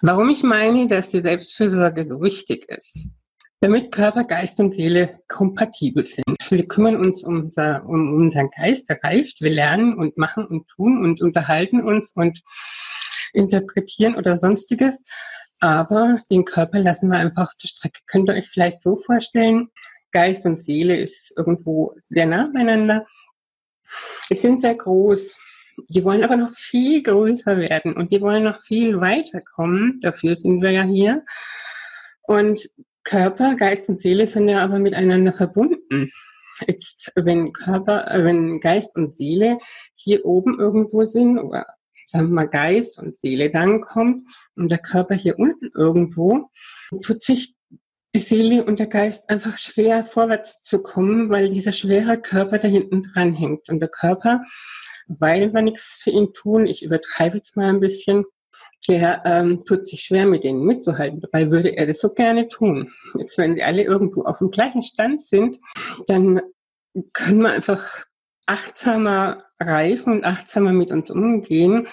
Warum ich meine, dass die Selbstfürsorge so wichtig ist. Damit Körper, Geist und Seele kompatibel sind. Wir kümmern uns um, unser, um unseren Geist, der reift. Wir lernen und machen und tun und unterhalten uns und interpretieren oder sonstiges. Aber den Körper lassen wir einfach auf der Strecke. Könnt ihr euch vielleicht so vorstellen, Geist und Seele ist irgendwo sehr nah beieinander. Die sind sehr groß. Die wollen aber noch viel größer werden und die wollen noch viel weiterkommen. Dafür sind wir ja hier. Und Körper, Geist und Seele sind ja aber miteinander verbunden. Jetzt, wenn Körper, äh, wenn Geist und Seele hier oben irgendwo sind, oder sagen wir mal Geist und Seele dann kommt und der Körper hier unten irgendwo, tut sich die Seele und der Geist einfach schwer vorwärts zu kommen, weil dieser schwere Körper da hinten dran hängt. Und der Körper, weil wir nichts für ihn tun, ich übertreibe jetzt mal ein bisschen, der ähm, tut sich schwer, mit denen mitzuhalten. Dabei würde er das so gerne tun. Jetzt, wenn sie alle irgendwo auf dem gleichen Stand sind, dann können wir einfach achtsamer reifen und achtsamer mit uns umgehen,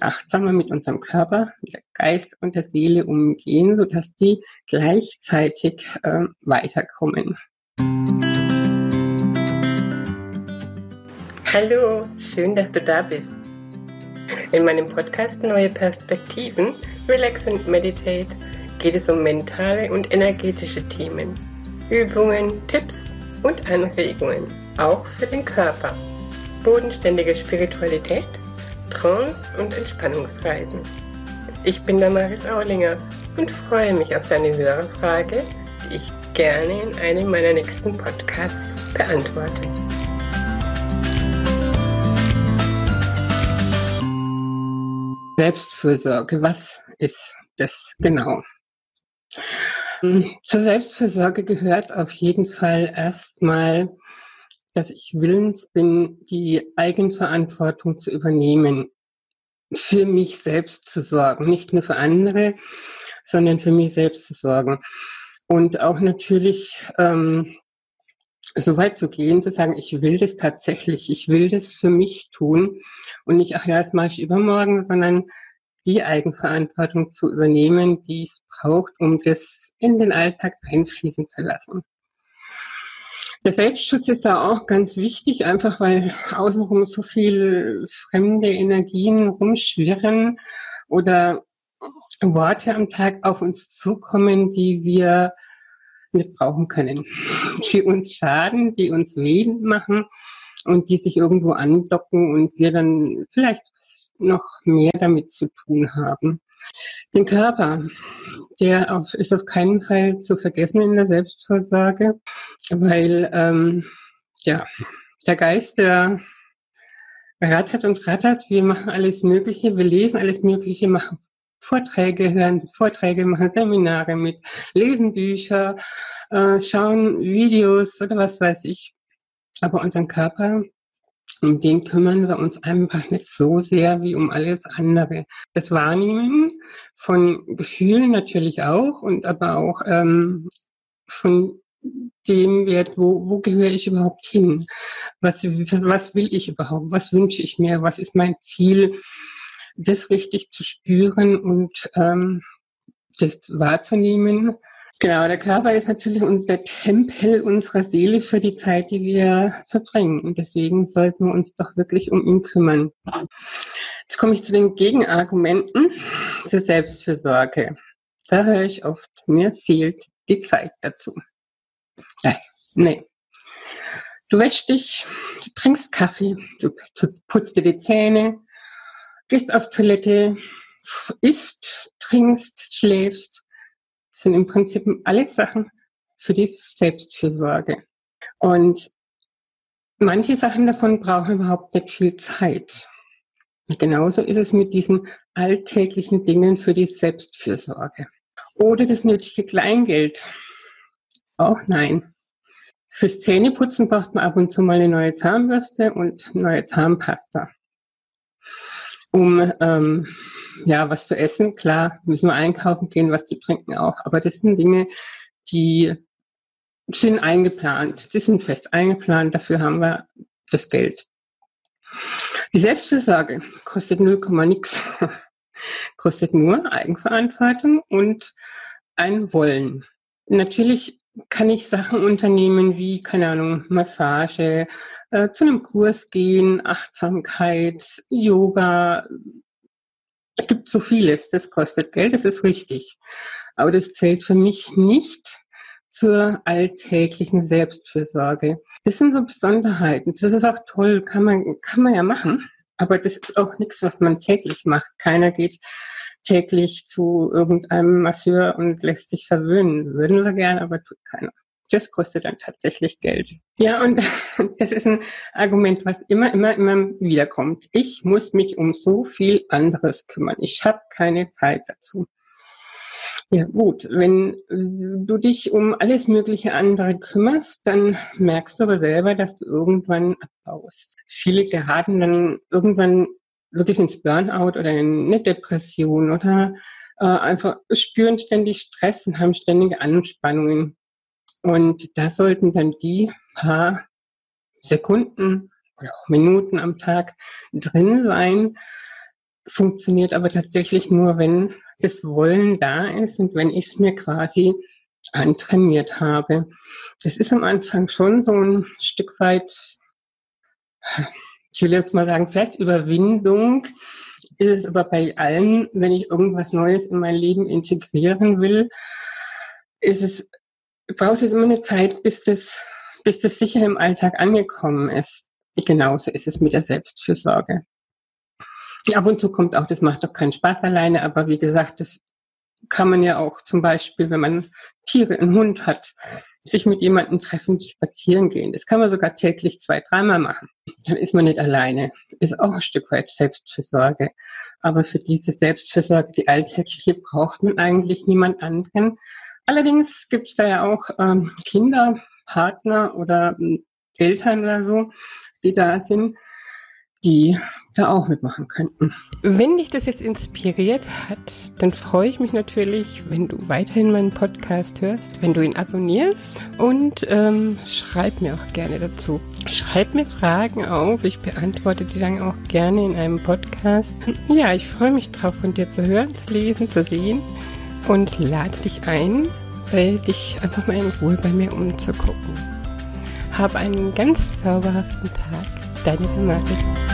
achtsamer mit unserem Körper, mit der Geist und der Seele umgehen, sodass die gleichzeitig äh, weiterkommen. Hallo, schön, dass du da bist. In meinem Podcast Neue Perspektiven, Relax and Meditate geht es um mentale und energetische Themen, Übungen, Tipps und Anregungen, auch für den Körper. Bodenständige Spiritualität, Trance und Entspannungsreisen. Ich bin Damaris Aulinger und freue mich auf deine Hörerfrage, die ich gerne in einem meiner nächsten Podcasts beantworte. Selbstfürsorge, was ist das genau? Zur Selbstfürsorge gehört auf jeden Fall erstmal, dass ich willens bin, die Eigenverantwortung zu übernehmen, für mich selbst zu sorgen, nicht nur für andere, sondern für mich selbst zu sorgen. Und auch natürlich ähm, so weit zu gehen, zu sagen, ich will das tatsächlich, ich will das für mich tun und nicht, ach ja, das mache ich übermorgen, sondern die Eigenverantwortung zu übernehmen, die es braucht, um das in den Alltag einfließen zu lassen. Der Selbstschutz ist da auch ganz wichtig, einfach weil außenrum so viel fremde Energien rumschwirren oder Worte am Tag auf uns zukommen, die wir nicht brauchen können, die uns schaden, die uns weh machen und die sich irgendwo andocken und wir dann vielleicht noch mehr damit zu tun haben. Den Körper, der auf, ist auf keinen Fall zu vergessen in der Selbstversorge, weil ähm, ja, der Geist, der rattert und rattert. Wir machen alles Mögliche, wir lesen alles Mögliche, machen Vorträge, hören Vorträge, machen Seminare mit, lesen Bücher, äh, schauen Videos oder was weiß ich. Aber unseren Körper, um den kümmern wir uns einfach nicht so sehr wie um alles andere. Das Wahrnehmen von Gefühlen natürlich auch und aber auch ähm, von dem Wert, wo, wo gehöre ich überhaupt hin? Was, was will ich überhaupt? Was wünsche ich mir? Was ist mein Ziel? Das richtig zu spüren und ähm, das wahrzunehmen Genau, der Körper ist natürlich der Tempel unserer Seele für die Zeit, die wir verbringen. Und deswegen sollten wir uns doch wirklich um ihn kümmern. Jetzt komme ich zu den Gegenargumenten zur Selbstfürsorge. Da höre ich oft, mir fehlt die Zeit dazu. Nein, nee. Du wäschst dich, du trinkst Kaffee, du putzt dir die Zähne, gehst auf Toilette, isst, trinkst, schläfst sind im Prinzip alle Sachen für die Selbstfürsorge. Und manche Sachen davon brauchen überhaupt nicht viel Zeit. Und genauso ist es mit diesen alltäglichen Dingen für die Selbstfürsorge. Oder das nötige Kleingeld. Auch nein. Fürs Zähneputzen braucht man ab und zu mal eine neue Zahnbürste und neue Zahnpasta. Um ähm, ja, was zu essen, klar, müssen wir einkaufen gehen, was zu trinken auch. Aber das sind Dinge, die sind eingeplant, die sind fest eingeplant, dafür haben wir das Geld. Die Selbstfürsorge kostet 0, nix. kostet nur Eigenverantwortung und ein Wollen. Natürlich kann ich Sachen unternehmen wie, keine Ahnung, Massage, äh, zu einem Kurs gehen, Achtsamkeit, Yoga. Es gibt so vieles, das kostet Geld, das ist richtig. Aber das zählt für mich nicht zur alltäglichen Selbstfürsorge. Das sind so Besonderheiten. Das ist auch toll, kann man, kann man ja machen. Aber das ist auch nichts, was man täglich macht. Keiner geht täglich zu irgendeinem Masseur und lässt sich verwöhnen. Würden wir gerne, aber tut keiner. Das kostet dann tatsächlich Geld. Ja, und das ist ein Argument, was immer, immer, immer wiederkommt. Ich muss mich um so viel anderes kümmern. Ich habe keine Zeit dazu. Ja gut, wenn du dich um alles mögliche andere kümmerst, dann merkst du aber selber, dass du irgendwann abbaust. Viele geraten dann irgendwann wirklich ins Burnout oder in eine Depression oder äh, einfach spüren ständig Stress und haben ständige Anspannungen. Und da sollten dann die paar Sekunden oder auch Minuten am Tag drin sein. Funktioniert aber tatsächlich nur, wenn das Wollen da ist und wenn ich es mir quasi antrainiert habe. Das ist am Anfang schon so ein Stück weit ich will jetzt mal sagen, vielleicht Überwindung ist es aber bei allen, wenn ich irgendwas Neues in mein Leben integrieren will, ist es, braucht es immer eine Zeit, bis das, bis das sicher im Alltag angekommen ist. Genauso ist es mit der Selbstfürsorge. Ab und zu kommt auch, das macht doch keinen Spaß alleine, aber wie gesagt, das kann man ja auch zum Beispiel, wenn man Tiere, einen Hund hat, sich mit jemandem treffen, spazieren gehen. Das kann man sogar täglich zwei, dreimal machen. Dann ist man nicht alleine. Ist auch ein Stück weit Selbstfürsorge. Aber für diese Selbstfürsorge, die alltägliche, braucht man eigentlich niemand anderen. Allerdings gibt es da ja auch ähm, Kinder, Partner oder ähm, Eltern oder so, die da sind, die da auch mitmachen könnten. Wenn dich das jetzt inspiriert hat, dann freue ich mich natürlich, wenn du weiterhin meinen Podcast hörst, wenn du ihn abonnierst und ähm, schreib mir auch gerne dazu. Schreib mir Fragen auf, ich beantworte die dann auch gerne in einem Podcast. Ja, ich freue mich drauf, von dir zu hören, zu lesen, zu sehen und lade dich ein, dich einfach mal in Ruhe bei mir umzugucken. Hab einen ganz zauberhaften Tag. Deine Damaris.